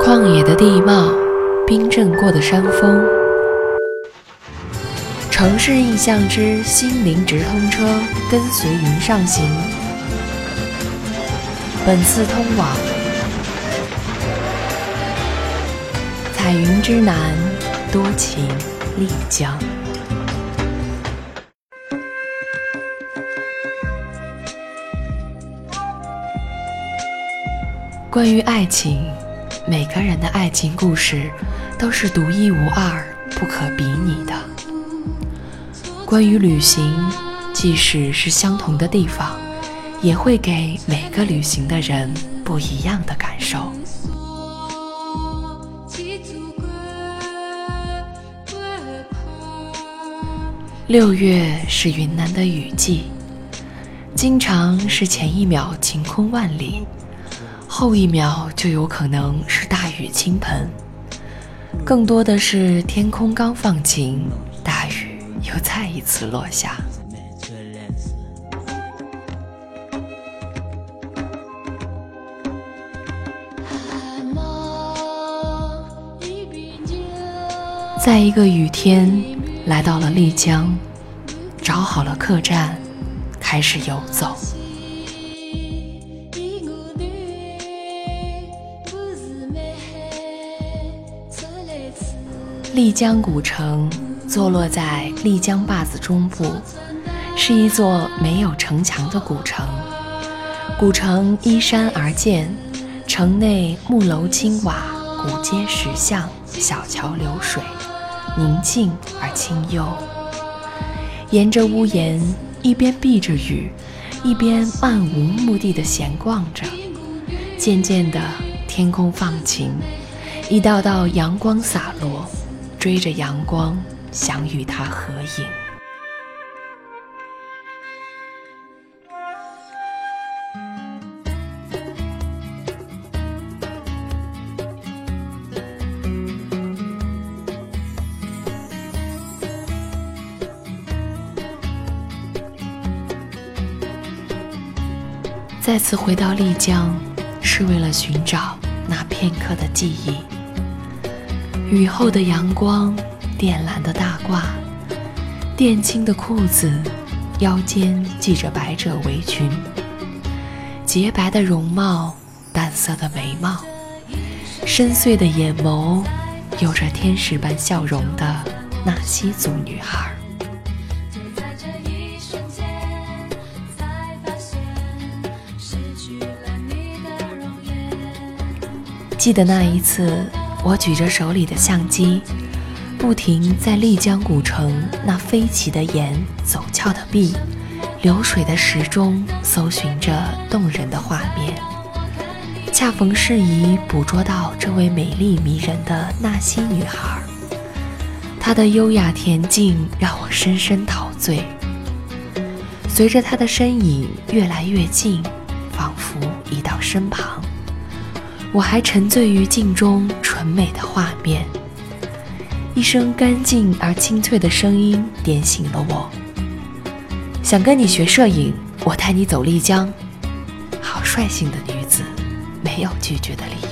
旷野的地貌，冰镇过的山峰，城市印象之心灵直通车，跟随云上行。本次通往彩云之南，多情丽江。关于爱情，每个人的爱情故事都是独一无二、不可比拟的。关于旅行，即使是相同的地方，也会给每个旅行的人不一样的感受。六月是云南的雨季，经常是前一秒晴空万里。后一秒就有可能是大雨倾盆，更多的是天空刚放晴，大雨又再一次落下。在一个雨天，来到了丽江，找好了客栈，开始游走。丽江古城坐落在丽江坝子中部，是一座没有城墙的古城。古城依山而建，城内木楼青瓦，古街石巷，小桥流水，宁静而清幽。沿着屋檐，一边避着雨，一边漫无目的的闲逛着。渐渐的，天空放晴，一道道阳光洒落。追着阳光，想与他合影。再次回到丽江，是为了寻找那片刻的记忆。雨后的阳光，靛蓝的大褂，靛青的裤子，腰间系着百褶围裙，洁白的容貌，淡色的眉毛，深邃的眼眸，有着天使般笑容的纳西族女孩。记得那一次。我举着手里的相机，不停在丽江古城那飞起的檐、走俏的壁、流水的石中搜寻着动人的画面，恰逢适宜捕捉到这位美丽迷人的纳西女孩。她的优雅恬静让我深深陶醉。随着她的身影越来越近，仿佛移到身旁。我还沉醉于镜中纯美的画面，一声干净而清脆的声音点醒了我。想跟你学摄影，我带你走丽江。好率性的女子，没有拒绝的理由。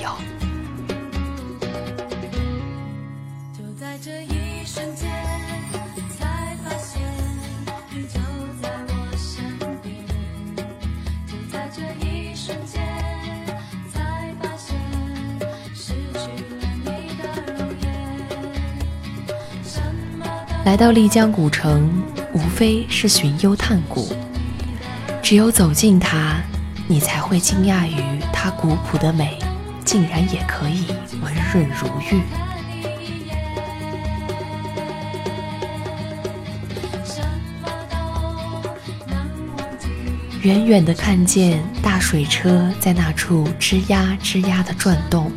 来到丽江古城，无非是寻幽探古。只有走进它，你才会惊讶于它古朴的美，竟然也可以温润如玉。远远的看见大水车在那处吱呀吱呀的转动，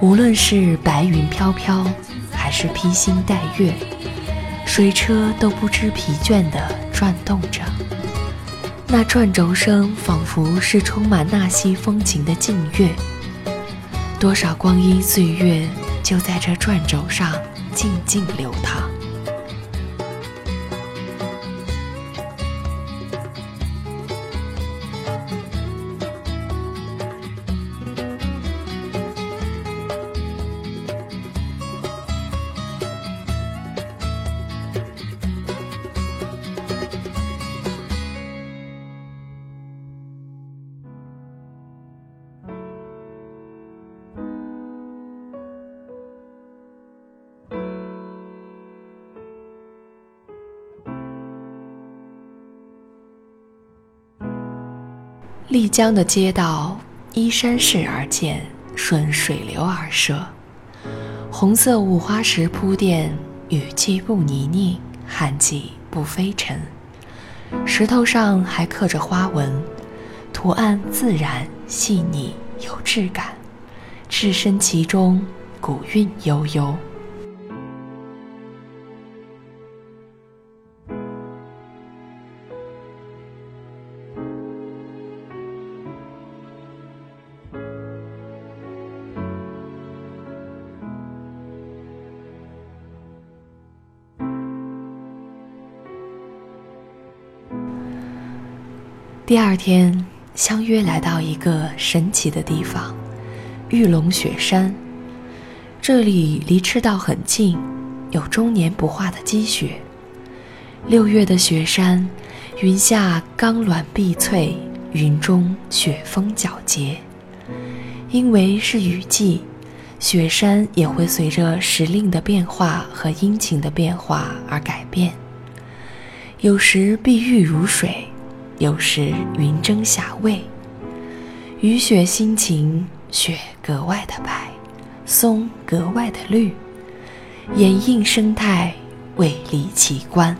无论是白云飘飘，还是披星戴月。水车都不知疲倦地转动着，那转轴声仿佛是充满纳西风情的静乐。多少光阴岁月就在这转轴上静静流淌。丽江的街道依山势而建，顺水流而设，红色五花石铺垫，雨季不泥泞，旱季不飞尘。石头上还刻着花纹，图案自然细腻有质感，置身其中，古韵悠悠。第二天，相约来到一个神奇的地方——玉龙雪山。这里离赤道很近，有终年不化的积雪。六月的雪山，云下钢峦碧翠，云中雪峰皎洁。因为是雨季，雪山也会随着时令的变化和阴晴的变化而改变。有时碧玉如水。有时云蒸霞蔚，雨雪心晴，雪格外的白，松格外的绿，掩映生态，蔚丽奇观。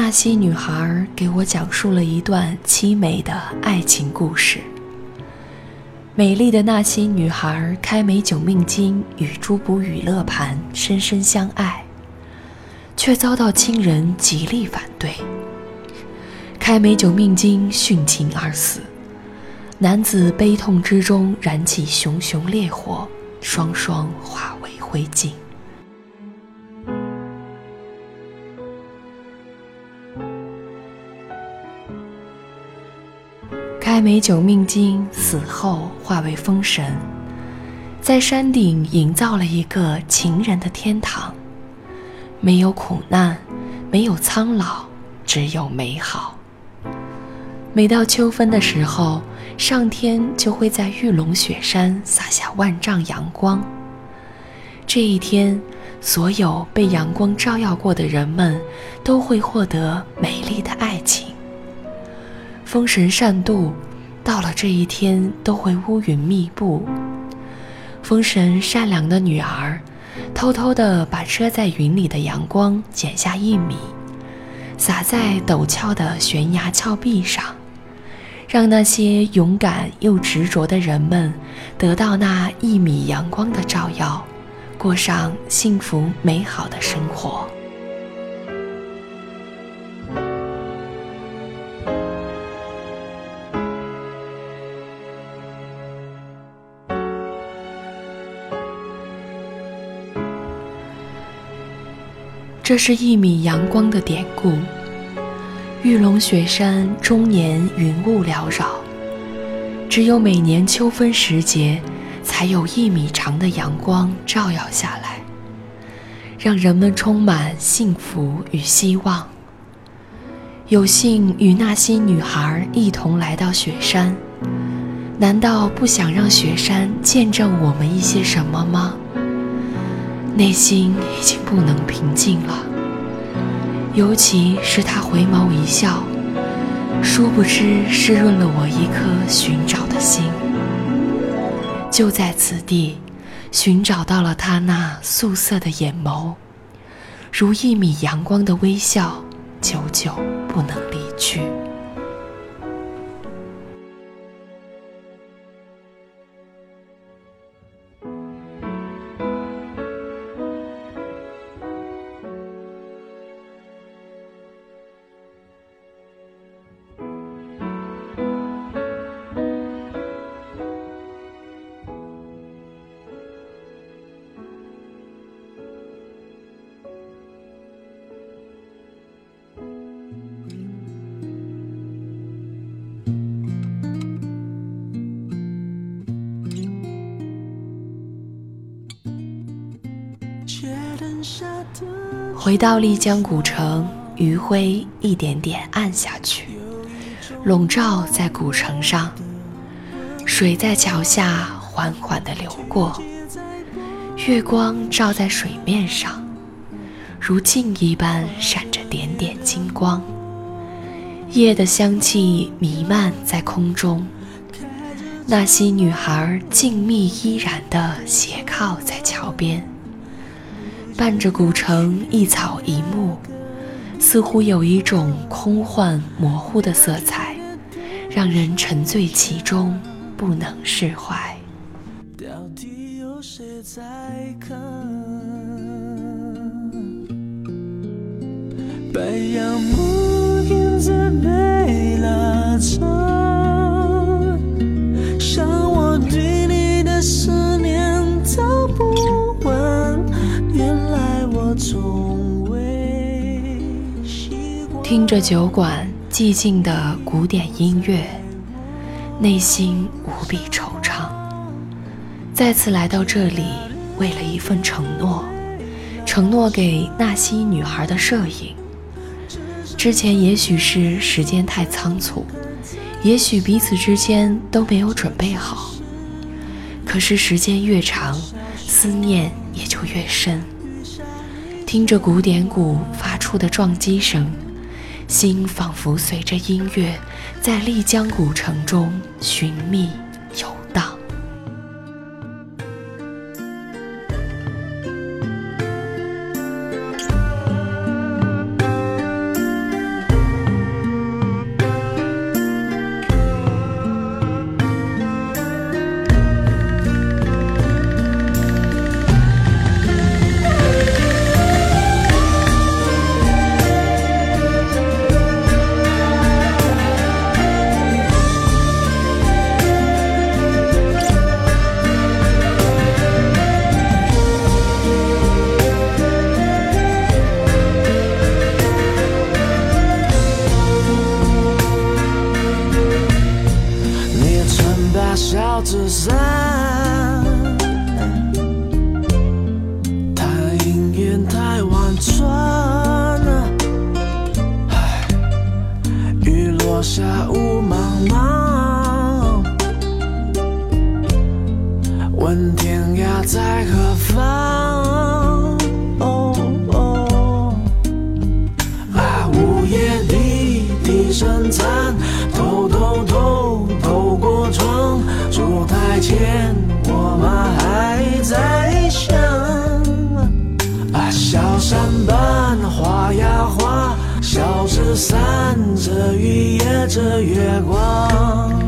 纳西女孩给我讲述了一段凄美的爱情故事。美丽的纳西女孩开美九命金与朱卜雨乐盘深深相爱，却遭到亲人极力反对。开美九命金殉情而死，男子悲痛之中燃起熊熊烈火，双双化为灰烬。开美酒命金死后化为风神，在山顶营造了一个情人的天堂，没有苦难，没有苍老，只有美好。每到秋分的时候，上天就会在玉龙雪山洒下万丈阳光。这一天，所有被阳光照耀过的人们都会获得美丽的爱情。风神善妒。到了这一天，都会乌云密布。风神善良的女儿，偷偷地把遮在云里的阳光剪下一米，洒在陡峭的悬崖峭壁上，让那些勇敢又执着的人们得到那一米阳光的照耀，过上幸福美好的生活。这是一米阳光的典故。玉龙雪山终年云雾缭绕，只有每年秋分时节，才有一米长的阳光照耀下来，让人们充满幸福与希望。有幸与那些女孩一同来到雪山，难道不想让雪山见证我们一些什么吗？内心已经不能平静了，尤其是他回眸一笑，殊不知湿润了我一颗寻找的心。就在此地，寻找到了他那素色的眼眸，如一米阳光的微笑，久久不能离去。回到丽江古城，余晖一点点暗下去，笼罩在古城上。水在桥下缓缓地流过，月光照在水面上，如镜一般闪着点点金光。夜的香气弥漫在空中。纳西女孩静谧依然地斜靠在桥边，伴着古城一草一木，似乎有一种空幻模糊的色彩，让人沉醉其中，不能释怀。到底有谁在看？白杨木影在贝拉城。听着酒馆寂静的古典音乐，内心无比惆怅。再次来到这里，为了一份承诺，承诺给纳西女孩的摄影。之前也许是时间太仓促，也许彼此之间都没有准备好。可是时间越长，思念也就越深。听着古典鼓发出的撞击声。心仿佛随着音乐，在丽江古城中寻觅。问天涯在何方哦哦午夜笛笛声残偷偷偷透过窗烛台前我妈还在想啊小叁伴花呀花小纸伞遮雨也遮月光